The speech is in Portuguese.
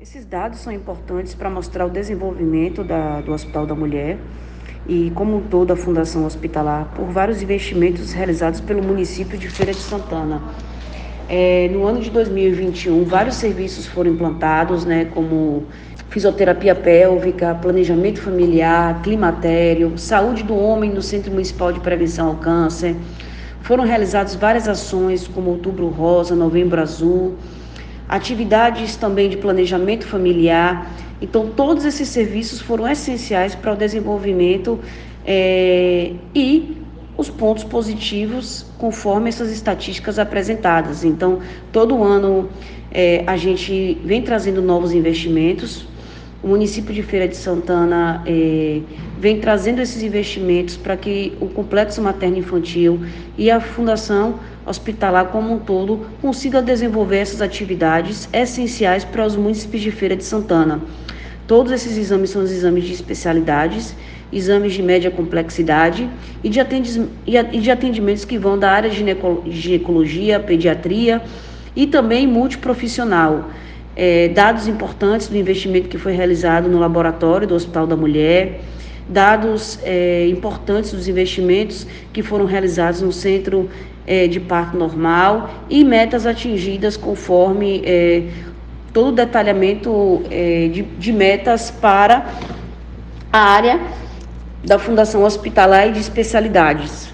Esses dados são importantes para mostrar o desenvolvimento da, do Hospital da Mulher e, como toda a Fundação Hospitalar, por vários investimentos realizados pelo município de Feira de Santana. É, no ano de 2021, vários serviços foram implantados, né, como fisioterapia pélvica, planejamento familiar, climatério, saúde do homem no Centro Municipal de Prevenção ao Câncer. Foram realizadas várias ações, como Outubro Rosa, Novembro Azul, atividades também de planejamento familiar. Então, todos esses serviços foram essenciais para o desenvolvimento é, e os pontos positivos conforme essas estatísticas apresentadas. Então, todo ano é, a gente vem trazendo novos investimentos. O município de Feira de Santana é, vem trazendo esses investimentos para que o complexo materno-infantil e a Fundação Hospitalar como um todo consiga desenvolver essas atividades essenciais para os municípios de Feira de Santana. Todos esses exames são os exames de especialidades, exames de média complexidade e de, atendimentos que vão da área de ginecologia, pediatria e também multiprofissional. É, dados importantes do investimento que foi realizado no laboratório do Hospital da Mulher, dados é, importantes dos investimentos que foram realizados no Centro é, de Parto Normal e metas atingidas conforme é, todo o detalhamento é, de, de metas para a área da Fundação Hospitalar e de Especialidades.